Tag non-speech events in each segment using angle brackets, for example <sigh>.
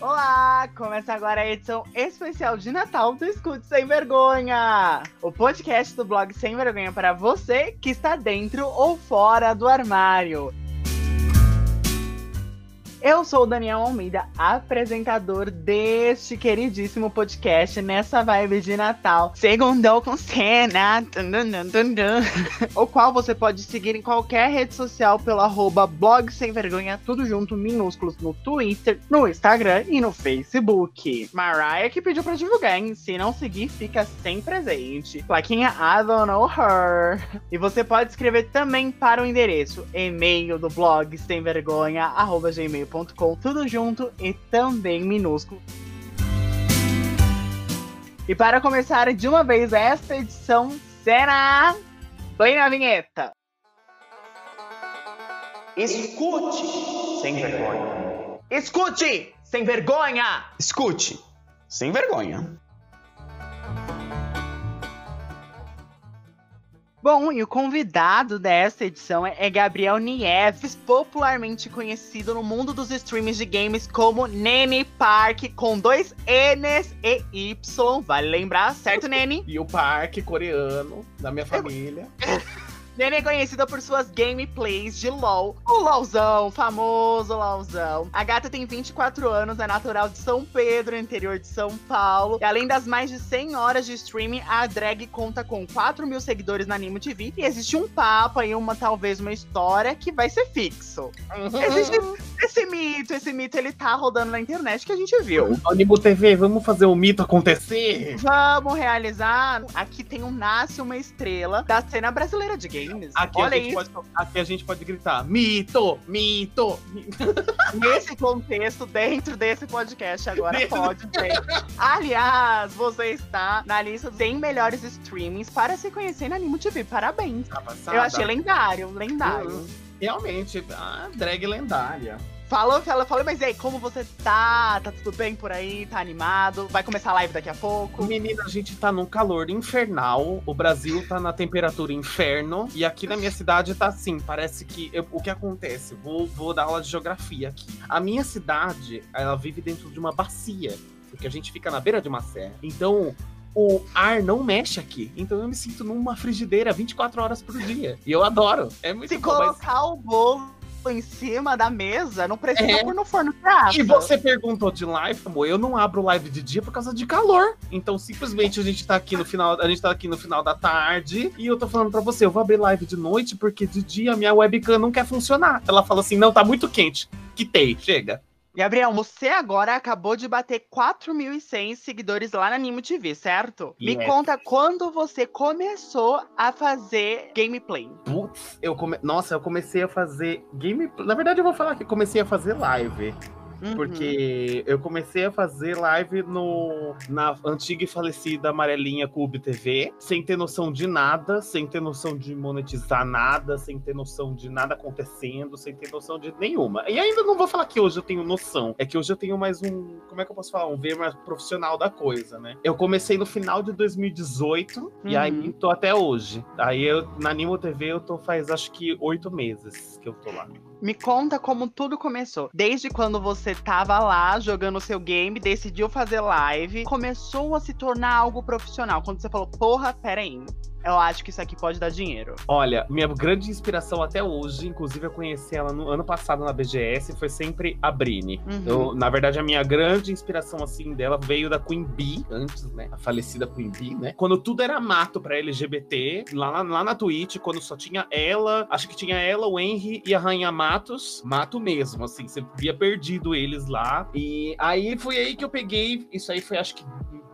Olá! Começa agora a edição especial de Natal do Escute Sem Vergonha! O podcast do blog Sem Vergonha para você que está dentro ou fora do armário. Eu sou o Daniel Almeida, apresentador deste queridíssimo podcast nessa vibe de Natal. Segundou com cena, <laughs> o qual você pode seguir em qualquer rede social pelo arroba blog sem vergonha, tudo junto, minúsculos, no Twitter, no Instagram e no Facebook. Mariah que pediu pra divulgar, hein? Se não seguir, fica sem presente. Plaquinha I don't know her. E você pode escrever também para o endereço e-mail do blog sem vergonha, arroba gmail gmail.com, tudo junto e também minúsculo. E para começar de uma vez esta edição, cena, põe na vinheta. Escute, sem vergonha. Escute, sem vergonha. Escute, sem vergonha. Bom, e o convidado dessa edição é Gabriel Nieves, popularmente conhecido no mundo dos streams de games como Nene Park, com dois N's e Y. Vale lembrar, certo, <laughs> Nene? E o Park coreano da minha família. <laughs> Nene é conhecida por suas gameplays de LOL. O LOLzão, famoso LOLzão. A gata tem 24 anos, é natural de São Pedro, interior de São Paulo. E além das mais de 100 horas de streaming, a drag conta com 4 mil seguidores na Animo TV. E existe um papo aí, uma talvez uma história que vai ser fixo. Uhum. Existe esse mito, esse mito ele tá rodando na internet que a gente viu. Animo TV, vamos fazer o mito acontecer? Vamos realizar. Aqui tem um Nasce uma Estrela da cena brasileira de games. Aqui Olha a gente isso. Pode, aqui a gente pode gritar: mito, mito. <laughs> Nesse contexto, dentro desse podcast, agora dentro pode ter. Aliás, você está na lista dos 100 melhores streamings para se conhecer na Animo TV. Parabéns. Tá Eu achei lendário, lendário. Uhum. Realmente, a drag lendária. Falou, fala, falou, mas e aí, como você tá? Tá tudo bem por aí? Tá animado? Vai começar a live daqui a pouco? Menina, a gente tá num calor infernal. O Brasil tá na temperatura inferno. E aqui na minha cidade tá assim, parece que. Eu, o que acontece? Vou, vou dar aula de geografia aqui. A minha cidade, ela vive dentro de uma bacia. Porque a gente fica na beira de uma serra. Então, o ar não mexe aqui. Então eu me sinto numa frigideira 24 horas por dia. E eu adoro. É muito Se bom. colocar mas... o bolo em cima da mesa, não precisa é. pôr no forno prato. E você perguntou de live, amor, eu não abro live de dia por causa de calor. Então, simplesmente a gente tá aqui no final, a gente tá aqui no final da tarde e eu tô falando para você, eu vou abrir live de noite porque de dia minha webcam não quer funcionar. Ela fala assim: "Não, tá muito quente". Quitei, chega. Gabriel, você agora acabou de bater 4.100 seguidores lá na Nimo TV, certo? Yes. Me conta quando você começou a fazer gameplay. Putz, eu come... nossa, eu comecei a fazer gameplay. Na verdade, eu vou falar que comecei a fazer live. Uhum. Porque eu comecei a fazer live no, na antiga e falecida amarelinha Cube TV, sem ter noção de nada, sem ter noção de monetizar nada, sem ter noção de nada acontecendo, sem ter noção de nenhuma. E ainda não vou falar que hoje eu tenho noção, é que hoje eu tenho mais um, como é que eu posso falar, um ver mais profissional da coisa, né? Eu comecei no final de 2018 uhum. e aí tô até hoje. Aí eu, na Nimo TV eu tô faz acho que oito meses que eu tô lá. Me conta como tudo começou. Desde quando você tava lá jogando o seu game, decidiu fazer live, começou a se tornar algo profissional. Quando você falou, porra, pera aí eu acho que isso aqui pode dar dinheiro. Olha, minha grande inspiração até hoje, inclusive eu conheci ela no ano passado na BGS, foi sempre a Brini. Uhum. Eu, na verdade, a minha grande inspiração, assim, dela veio da Queen Bee, antes, né? A falecida Queen Bee, né? Quando tudo era mato pra LGBT, lá, lá na Twitch, quando só tinha ela, acho que tinha ela, o Henry e a Rainha Matos, mato mesmo, assim, você via perdido eles lá. E aí foi aí que eu peguei, isso aí foi acho que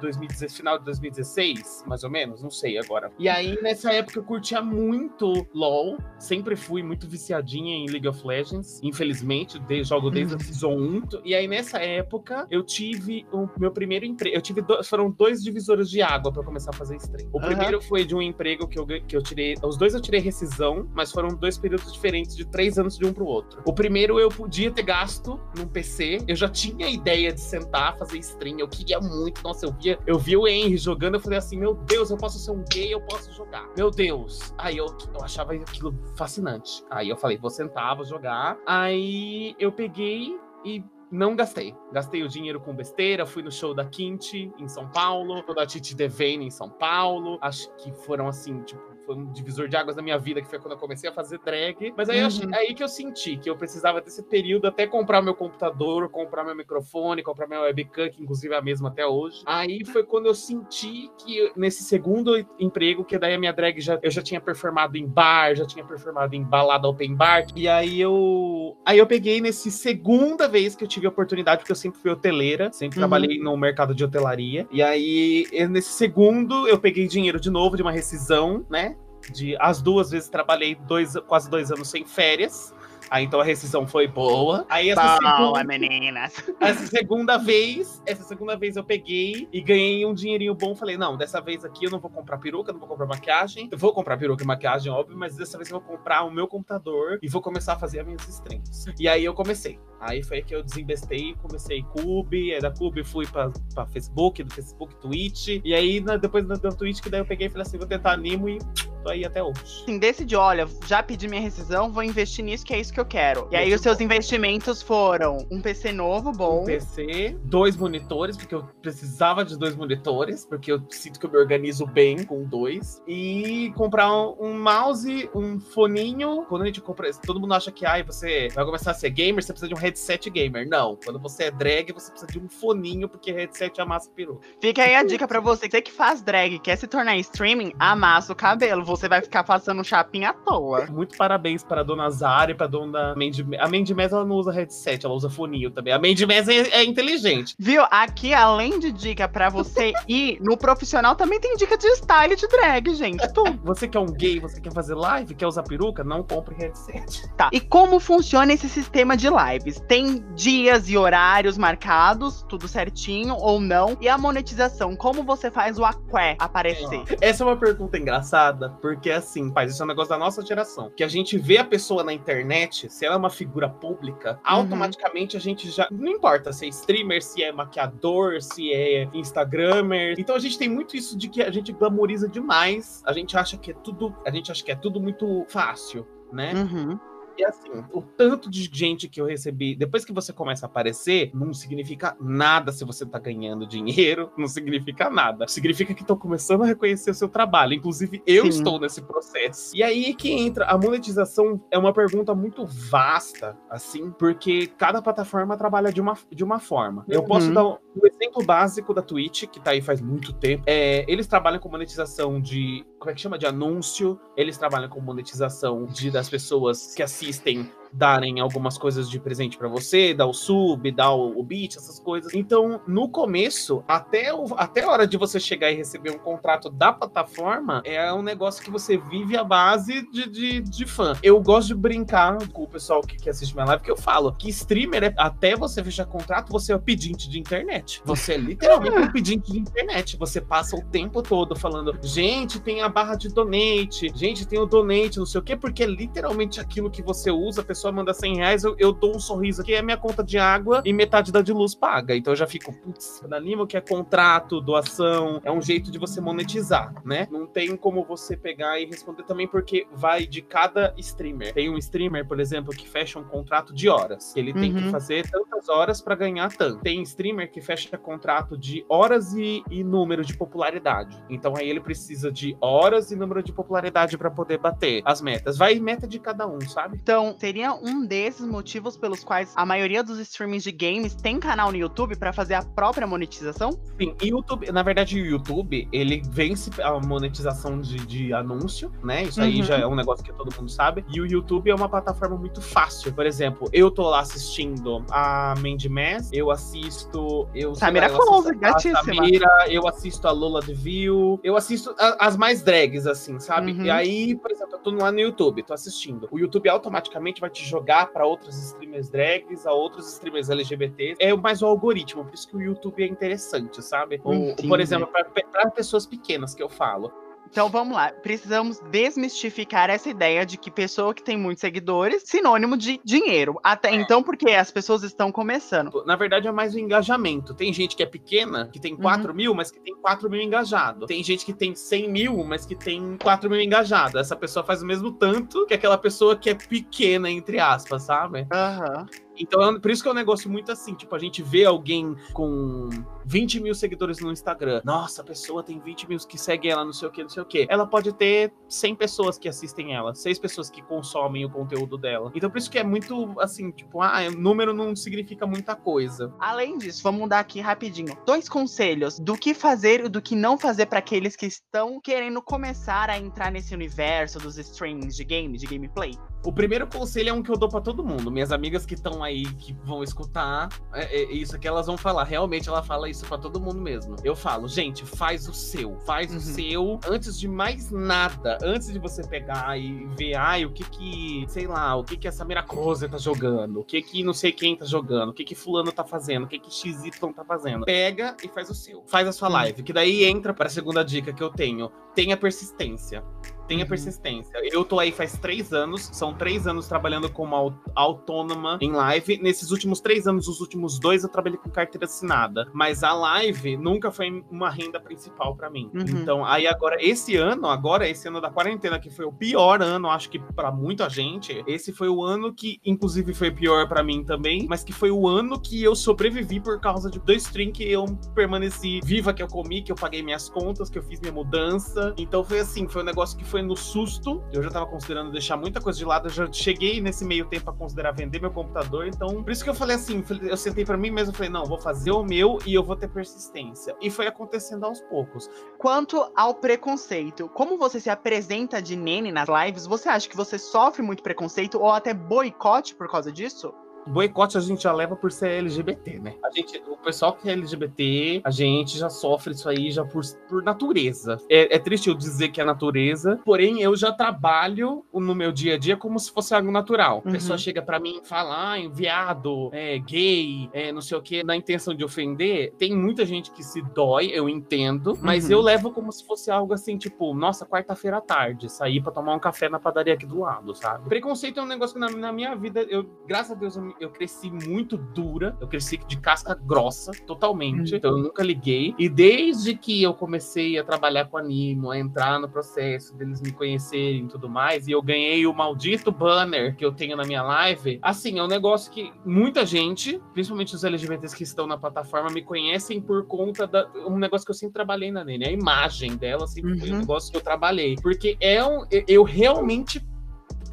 2016, final de 2016, mais ou menos, não sei agora. E aí, nessa época, eu curtia muito LoL, sempre fui muito viciadinha em League of Legends, infelizmente, de, jogo desde a uhum. Season 1. E aí, nessa época, eu tive o meu primeiro emprego, eu tive, foram dois divisores de água para começar a fazer stream. O uhum. primeiro foi de um emprego que eu, que eu tirei, os dois eu tirei rescisão, mas foram dois períodos diferentes, de três anos de um pro outro. O primeiro eu podia ter gasto num PC, eu já tinha a ideia de sentar, fazer stream, eu queria muito, nossa, eu via eu vi o Henry jogando, eu falei assim, meu Deus, eu posso ser um gay, eu posso jogar. Meu Deus. Aí eu, eu achava aquilo fascinante. Aí eu falei, vou sentar, vou jogar. Aí eu peguei e não gastei. Gastei o dinheiro com besteira, fui no show da Quinte em São Paulo, da Titi Devane em São Paulo. Acho que foram assim, tipo, foi um divisor de águas na minha vida, que foi quando eu comecei a fazer drag. Mas aí, uhum. eu, aí que eu senti que eu precisava desse período até comprar meu computador, comprar meu microfone, comprar minha webcam, que inclusive é a mesma até hoje. Aí foi quando eu senti que nesse segundo emprego, que daí a minha drag já, eu já tinha performado em bar, já tinha performado em balada open bar. E aí eu. Aí eu peguei nesse segunda vez que eu tive a oportunidade, porque eu sempre fui hoteleira, sempre uhum. trabalhei no mercado de hotelaria. E aí, nesse segundo, eu peguei dinheiro de novo de uma rescisão, né? De as duas vezes trabalhei dois, quase dois anos sem férias. Aí então a rescisão foi boa. Aí essa boa, segunda, meninas. Essa segunda vez, essa segunda vez eu peguei e ganhei um dinheirinho bom. Falei, não, dessa vez aqui eu não vou comprar peruca, não vou comprar maquiagem. Eu vou comprar peruca e maquiagem, óbvio, mas dessa vez eu vou comprar o meu computador e vou começar a fazer as minhas streams. E aí eu comecei. Aí foi que eu desinvestei, comecei Cube, aí da Cube fui pra, pra Facebook, do Facebook, Twitch. E aí na, depois da Twitch que daí eu peguei e falei assim, vou tentar animo e tô aí até hoje. Sim, decidi, olha, já pedi minha rescisão, vou investir nisso, que é isso que eu quero. E aí os seus bom. investimentos foram um PC novo, bom. Um PC, dois monitores, porque eu precisava de dois monitores, porque eu sinto que eu me organizo bem com dois. E comprar um, um mouse, um foninho. Quando a gente compra, todo mundo acha que ai, você vai começar a ser gamer, você precisa de um headset gamer. Não. Quando você é drag, você precisa de um foninho, porque headset amassa peru. Fica aí a dica pra você. Você que faz drag, quer se tornar streaming, amassa o cabelo. Você vai ficar passando chapinha à toa. Muito parabéns para a dona Zara e pra dona Mandy. A Mandy Mess, ela não usa headset, ela usa foninho também. A Mandy Mess é, é inteligente. Viu? Aqui, além de dica pra você <laughs> ir no profissional, também tem dica de style de drag, gente. Tudo. Você que é um gay, você quer fazer live, quer usar peruca, não compre headset. Tá. E como funciona esse sistema de lives? tem dias e horários marcados, tudo certinho ou não? E a monetização, como você faz o aqué aparecer? Essa é uma pergunta engraçada, porque assim, faz isso é um negócio da nossa geração. Que a gente vê a pessoa na internet, se ela é uma figura pública, uhum. automaticamente a gente já. Não importa se é streamer, se é maquiador, se é Instagrammer. Então a gente tem muito isso de que a gente glamoriza demais. A gente acha que é tudo. A gente acha que é tudo muito fácil, né? Uhum. E assim, o tanto de gente que eu recebi, depois que você começa a aparecer, não significa nada se você tá ganhando dinheiro, <laughs> não significa nada. Significa que estão começando a reconhecer o seu trabalho. Inclusive, eu Sim. estou nesse processo. E aí que entra, a monetização é uma pergunta muito vasta, assim, porque cada plataforma trabalha de uma, de uma forma. Eu posso uhum. dar um, um exemplo básico da Twitch, que tá aí faz muito tempo. É, eles trabalham com monetização de como é que chama? De anúncio. Eles trabalham com monetização de, das pessoas que assistem darem algumas coisas de presente para você, dar o sub, dar o, o beat, essas coisas. Então, no começo, até, o, até a hora de você chegar e receber um contrato da plataforma, é um negócio que você vive a base de, de, de fã. Eu gosto de brincar com o pessoal que, que assiste minha live, que eu falo que streamer, é, até você fechar contrato, você é o pedinte de internet. Você é literalmente um <laughs> pedinte de internet. Você passa o tempo todo falando, gente, tem a barra de donate, gente, tem o donate, não sei o quê, porque é literalmente aquilo que você usa, a pessoa pessoa manda 100 reais, eu, eu dou um sorriso aqui, é minha conta de água e metade da de luz paga. Então eu já fico, putz, anima que é contrato, doação, é um jeito de você monetizar, né? Não tem como você pegar e responder também, porque vai de cada streamer. Tem um streamer, por exemplo, que fecha um contrato de horas. Ele tem uhum. que fazer tantas horas para ganhar tanto. Tem streamer que fecha contrato de horas e, e número de popularidade. Então aí ele precisa de horas e número de popularidade para poder bater as metas. Vai meta de cada um, sabe? Então, seria um desses motivos pelos quais a maioria dos streamings de games tem canal no YouTube para fazer a própria monetização? Sim, YouTube, na verdade, o YouTube, ele vence a monetização de, de anúncio, né? Isso aí uhum. já é um negócio que todo mundo sabe. E o YouTube é uma plataforma muito fácil. Por exemplo, eu tô lá assistindo a Mandy Mass, eu assisto. Eu, Samira Close, gatíssima. Samira, eu assisto a Lola Deville, eu assisto a, as mais drags, assim, sabe? Uhum. E aí, por exemplo, eu tô lá no YouTube, tô assistindo. O YouTube automaticamente vai te jogar para outros streamers drags, a outros streamers LGBT. É mais o algoritmo, por isso que o YouTube é interessante, sabe? Por exemplo, para pessoas pequenas que eu falo. Então vamos lá, precisamos desmistificar essa ideia de que pessoa que tem muitos seguidores, sinônimo de dinheiro. Até é. então, porque as pessoas estão começando. Na verdade, é mais o engajamento. Tem gente que é pequena, que tem 4 uhum. mil, mas que tem 4 mil engajados. Tem gente que tem 100 mil, mas que tem 4 mil engajados. Essa pessoa faz o mesmo tanto que aquela pessoa que é pequena, entre aspas, sabe? Aham. Uhum. Então, por isso que é um negócio muito assim, tipo, a gente vê alguém com 20 mil seguidores no Instagram. Nossa, a pessoa tem 20 mil que seguem ela, não sei o que, não sei o que. Ela pode ter 100 pessoas que assistem ela, 6 pessoas que consomem o conteúdo dela. Então, por isso que é muito assim, tipo, ah, número não significa muita coisa. Além disso, vamos mudar aqui rapidinho. Dois conselhos do que fazer e do que não fazer para aqueles que estão querendo começar a entrar nesse universo dos streams de game, de gameplay. O primeiro conselho é um que eu dou para todo mundo. Minhas amigas que estão aí, que vão escutar, é, é, isso que elas vão falar. Realmente ela fala isso para todo mundo mesmo. Eu falo, gente, faz o seu. Faz uhum. o seu antes de mais nada. Antes de você pegar e ver, ai, o que que, sei lá, o que que essa Miracrose tá jogando, o que que não sei quem tá jogando, o que que fulano tá fazendo, o que que XY tá fazendo. Pega e faz o seu. Faz a sua uhum. live, que daí entra para a segunda dica que eu tenho. Tenha persistência. Tenha uhum. persistência. Eu tô aí faz três anos, são três anos trabalhando como autônoma em live. Nesses últimos três anos, os últimos dois, eu trabalhei com carteira assinada. Mas a live nunca foi uma renda principal para mim. Uhum. Então, aí agora, esse ano, agora, esse ano da quarentena, que foi o pior ano, acho que para muita gente, esse foi o ano que, inclusive, foi pior para mim também, mas que foi o ano que eu sobrevivi por causa de dois stream que eu permaneci viva, que eu comi, que eu paguei minhas contas, que eu fiz minha mudança. Então foi assim, foi um negócio que foi no susto. Eu já tava considerando deixar muita coisa de lado. Eu já cheguei nesse meio tempo a considerar vender meu computador. Então, por isso que eu falei assim: eu sentei para mim mesmo e falei, não, vou fazer o meu e eu vou ter persistência. E foi acontecendo aos poucos. Quanto ao preconceito, como você se apresenta de nene nas lives, você acha que você sofre muito preconceito ou até boicote por causa disso? Boicote a gente já leva por ser LGBT, né? A gente, o pessoal que é LGBT, a gente já sofre isso aí já por, por natureza. É, é triste eu dizer que é natureza, porém eu já trabalho no meu dia a dia como se fosse algo natural. A pessoa uhum. chega para mim e fala, ah, viado, é, gay, é, não sei o que, na intenção de ofender. Tem muita gente que se dói, eu entendo, mas uhum. eu levo como se fosse algo assim, tipo, nossa, quarta-feira à tarde, sair para tomar um café na padaria aqui do lado, sabe? Preconceito é um negócio que na, na minha vida, eu, graças a Deus, eu eu cresci muito dura, eu cresci de casca grossa, totalmente. Uhum. Então eu nunca liguei. E desde que eu comecei a trabalhar com animo, a entrar no processo deles me conhecerem e tudo mais, e eu ganhei o maldito banner que eu tenho na minha live, assim, é um negócio que muita gente, principalmente os LGBTs que estão na plataforma, me conhecem por conta da um negócio que eu sempre trabalhei na Nene, a imagem dela sempre uhum. foi um uhum. negócio que eu trabalhei. Porque é um, eu realmente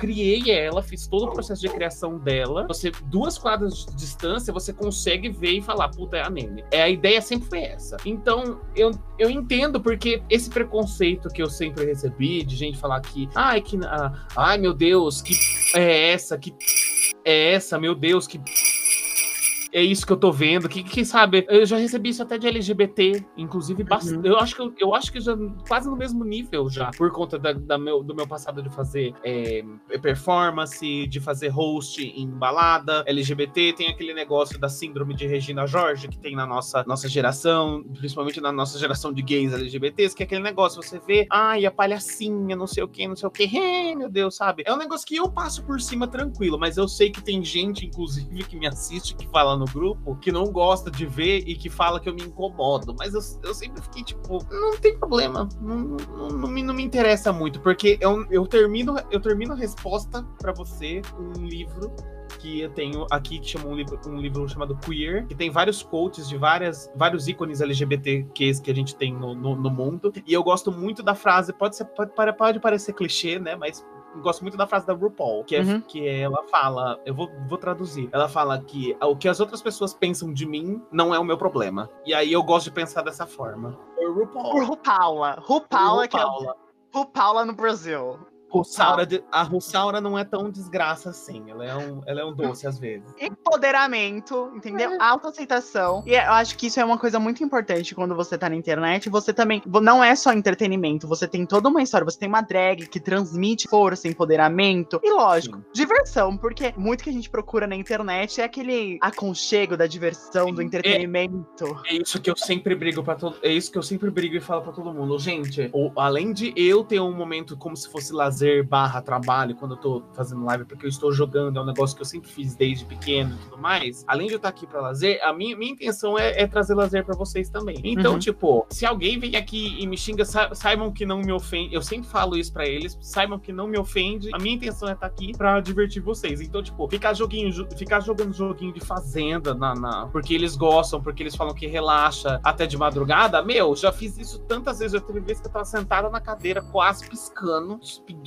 criei ela, fiz todo o processo de criação dela. Você, duas quadras de distância, você consegue ver e falar, puta, é a Nene. É, a ideia sempre foi essa. Então, eu, eu entendo porque esse preconceito que eu sempre recebi de gente falar que, ai, que, ah, ai, meu Deus, que é essa, que é essa, meu Deus, que é isso que eu tô vendo. Que, que sabe, eu já recebi isso até de LGBT, inclusive uhum. Eu acho que eu, eu, acho que já quase no mesmo nível já, por conta da, da meu, do meu passado de fazer é, performance, de fazer host em balada LGBT, tem aquele negócio da síndrome de Regina Jorge que tem na nossa, nossa geração, principalmente na nossa geração de gays LGBTs, que é aquele negócio, você vê, ai, a palhacinha, não sei o que, não sei o que, meu Deus, sabe? É um negócio que eu passo por cima tranquilo, mas eu sei que tem gente, inclusive, que me assiste, que fala no grupo que não gosta de ver e que fala que eu me incomodo. Mas eu, eu sempre fiquei tipo, não tem problema. Não, não, não, me, não me interessa muito, porque eu, eu, termino, eu termino a resposta para você um livro que eu tenho aqui que chama um livro, um livro chamado Queer, que tem vários quotes de várias, vários ícones LGBTQs que a gente tem no, no, no mundo. E eu gosto muito da frase, pode, ser, pode, pode parecer clichê, né? Mas gosto muito da frase da RuPaul, que, é, uhum. que ela fala, eu vou, vou traduzir. Ela fala que o que as outras pessoas pensam de mim não é o meu problema. E aí eu gosto de pensar dessa forma. RuPaul. RuPaula. RuPaula, que é RuPaula no Brasil. Russaura, a Russaura não é tão desgraça assim. Ela é um, ela é um doce às vezes. Empoderamento, entendeu? É. Autoaceitação. E eu acho que isso é uma coisa muito importante quando você tá na internet. Você também. Não é só entretenimento, você tem toda uma história. Você tem uma drag que transmite força, empoderamento. E lógico, Sim. diversão, porque muito que a gente procura na internet é aquele aconchego da diversão, Sim. do entretenimento. É, é, isso que eu sempre brigo para todo. É isso que eu sempre brigo e falo para todo mundo. Gente, ou, além de eu ter um momento como se fosse lazer lazer barra trabalho quando eu tô fazendo live, porque eu estou jogando, é um negócio que eu sempre fiz desde pequeno e tudo mais. Além de eu estar aqui para lazer, a minha, minha intenção é, é trazer lazer para vocês também. Então, uhum. tipo, se alguém vem aqui e me xinga, sa saibam que não me ofende. Eu sempre falo isso para eles, saibam que não me ofende. A minha intenção é estar aqui para divertir vocês. Então, tipo, ficar joguinho, ficar jogando joguinho de fazenda na, na, porque eles gostam, porque eles falam que relaxa até de madrugada. Meu, já fiz isso tantas vezes. Já teve vezes que eu tava sentada na cadeira, quase piscando,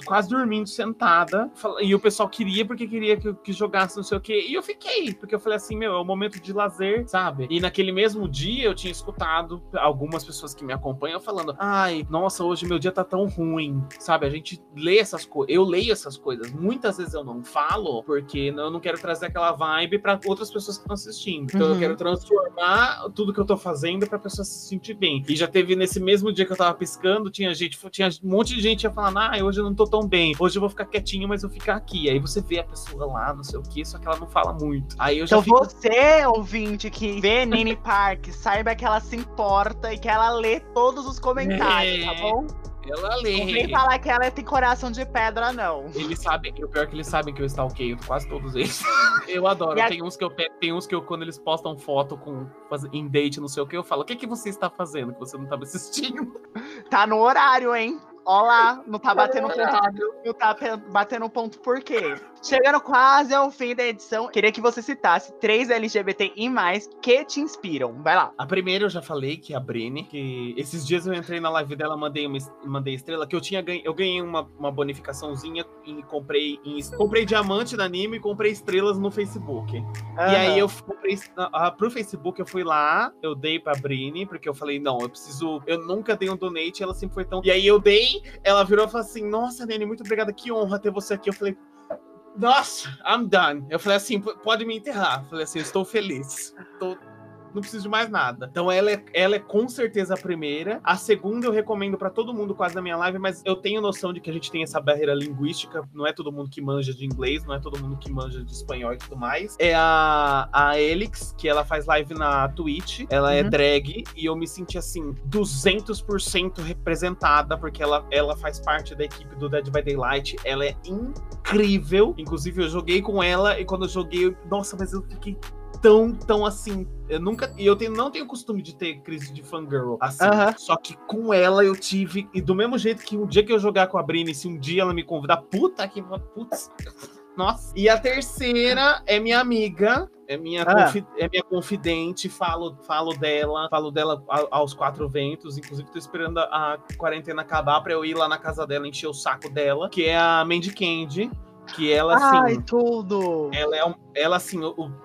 quase dormindo sentada. E o pessoal queria porque queria que, que jogasse não sei o quê. E eu fiquei, porque eu falei assim, meu, é um momento de lazer, sabe? E naquele mesmo dia eu tinha escutado algumas pessoas que me acompanham falando: ai, nossa, hoje meu dia tá tão ruim, sabe? A gente lê essas coisas, eu leio essas coisas. Muitas vezes eu não falo porque eu não quero trazer aquela vibe para outras pessoas que estão assistindo. Então uhum. eu quero transformar tudo que eu tô fazendo pra pessoa se sentir bem. E já teve nesse mesmo dia que eu tava piscando, tinha gente, tinha um monte de gente ia falando: ah, hoje eu não tô tão bem, hoje eu vou ficar quietinho, mas eu vou ficar aqui. Aí você vê a pessoa lá, não sei o que, só que ela não fala muito. Aí eu já então fico... você, ouvinte, que vê Nini Park, saiba que ela se importa e que ela lê todos os comentários, tá é... tá bom? Ela lê. Não vem falar que ela tem coração de pedra, não. Eles sabem, o pior é que eles sabem que eu stalkeio quase todos eles. <laughs> eu adoro. A... Tem uns que eu tem uns que eu, quando eles postam foto com em date, não sei o que, eu falo: o que, que você está fazendo que você não tá me assistindo? Tá no horário, hein? Olá, não tá batendo ponto. Não tá batendo ponto por quê? Chegando quase ao fim da edição, queria que você citasse três LGBT e mais que te inspiram. Vai lá. A primeira eu já falei, que é a Brini, que esses dias eu entrei na live dela, mandei uma mandei estrela, que eu tinha ganho, eu ganhei uma, uma bonificaçãozinha e comprei em, comprei diamante na anime e comprei estrelas no Facebook. Uhum. E aí eu comprei uh, pro Facebook, eu fui lá, eu dei pra Brini, porque eu falei, não, eu preciso, eu nunca dei um donate, ela sempre foi tão. E aí eu dei, ela virou e falou assim: "Nossa, Nene, muito obrigada, que honra ter você aqui". Eu falei: nossa, I'm done. Eu falei assim, pode me enterrar. Eu falei assim, estou feliz. Tô não preciso de mais nada. Então ela é, ela é com certeza a primeira. A segunda eu recomendo para todo mundo quase na minha live, mas eu tenho noção de que a gente tem essa barreira linguística, não é todo mundo que manja de inglês, não é todo mundo que manja de espanhol e tudo mais. É a, a Elix, que ela faz live na Twitch, ela é uhum. é drag, e eu me senti assim, 200% representada, porque ela, ela faz parte da equipe do Dead by Daylight, ela é incrível. Inclusive, eu joguei com ela, e quando eu joguei, nossa, mas eu fiquei tão, tão assim. Eu nunca. E eu tenho, não tenho costume de ter crise de fangirl assim. Uh -huh. Só que com ela eu tive. E do mesmo jeito que um dia que eu jogar com a Brini, se um dia ela me convidar, puta que. Putz. Nossa. E a terceira é minha amiga, é minha, ah. é minha confidente, falo, falo dela, falo dela aos quatro ventos. Inclusive, tô esperando a, a quarentena acabar pra eu ir lá na casa dela, encher o saco dela, que é a Mandy Candy que ela assim, Ai, tudo. Ela é ela assim,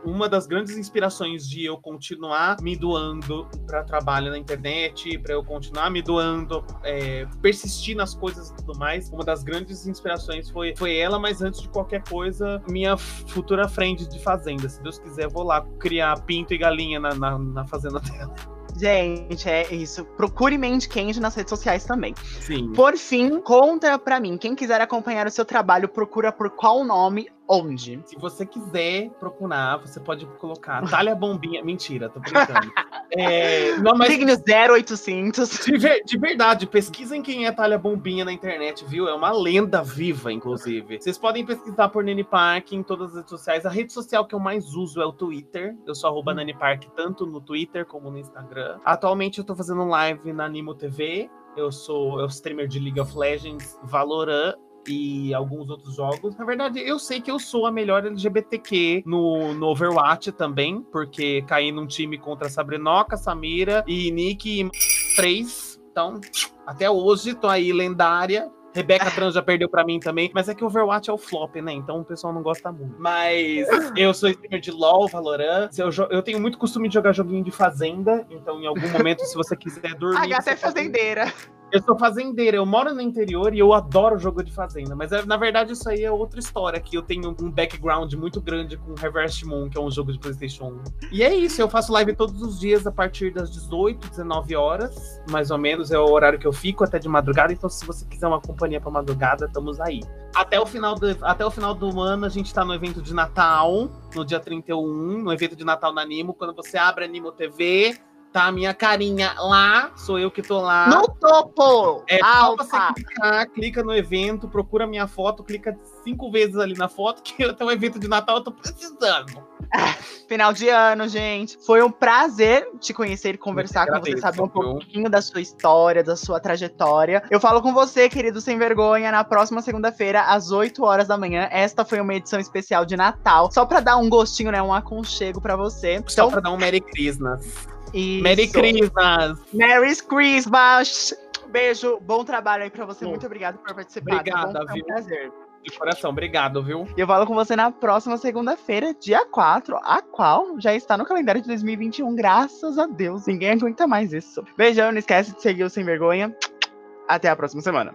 uma das grandes inspirações de eu continuar me doando para trabalho na internet, para eu continuar me doando, é, persistir nas coisas e tudo mais. Uma das grandes inspirações foi, foi ela, mas antes de qualquer coisa, minha futura frente de fazenda. Se Deus quiser, vou lá criar pinto e galinha na, na, na fazenda dela. Gente, é isso. Procure Mandy Candy nas redes sociais também. Sim. Por fim, conta pra mim. Quem quiser acompanhar o seu trabalho, procura por qual nome onde? Se você quiser procurar, você pode colocar Talha Bombinha. Mentira, tô brincando. <laughs> é, não, mas... Signo 0800. De, ver, de, verdade, pesquisem quem é Talha Bombinha na internet, viu? É uma lenda viva, inclusive. Vocês podem pesquisar por Nani Park em todas as redes sociais. A rede social que eu mais uso é o Twitter. Eu sou arroba hum. Nani Park tanto no Twitter como no Instagram. Atualmente eu tô fazendo live na Animo TV. Eu sou eu streamer de League of Legends, Valorant e alguns outros jogos. Na verdade, eu sei que eu sou a melhor LGBTQ no, no Overwatch também, porque caí num time contra Sabrinoca, Samira e Nick e 3. Então, até hoje tô aí lendária. Rebeca Trans já perdeu para mim também, mas é que Overwatch é o flop, né? Então o pessoal não gosta muito. Mas eu sou streamer de LoL, Valorant. Eu, eu tenho muito costume de jogar joguinho de fazenda, então em algum momento, se você quiser dormir. <laughs> A gata é fazendeira. Eu sou fazendeira, eu moro no interior e eu adoro jogo de fazenda. Mas é, na verdade isso aí é outra história, que eu tenho um background muito grande com Reverse Moon, que é um jogo de Playstation 1. E é isso, eu faço live todos os dias a partir das 18, 19 horas, mais ou menos, é o horário que eu fico até de madrugada. Então se você quiser uma companhia para madrugada, estamos aí. Até o, final do, até o final do ano a gente tá no evento de Natal, no dia 31, no evento de Natal na Animo, quando você abre a Animo TV, tá a minha carinha lá, sou eu que tô lá. No topo! É só você clicar, clica no evento, procura minha foto, clica cinco vezes ali na foto, que até o evento de Natal eu tô precisando. <laughs> Final de ano, gente. Foi um prazer te conhecer e conversar com você, saber um pouquinho da sua história, da sua trajetória. Eu falo com você, querido Sem Vergonha, na próxima segunda-feira, às 8 horas da manhã. Esta foi uma edição especial de Natal, só pra dar um gostinho, né? Um aconchego pra você. Só Então, pra dar um Merry Christmas. Isso. Merry Christmas! Merry Christmas! Beijo, bom trabalho aí pra você. Bom. Muito obrigado por participar. tá Obrigada? Foi um viu? prazer. De coração, obrigado, viu? E eu falo com você na próxima segunda-feira, dia 4, a qual já está no calendário de 2021, graças a Deus. Ninguém aguenta mais isso. Beijão, não esquece de seguir o Sem Vergonha. Até a próxima semana.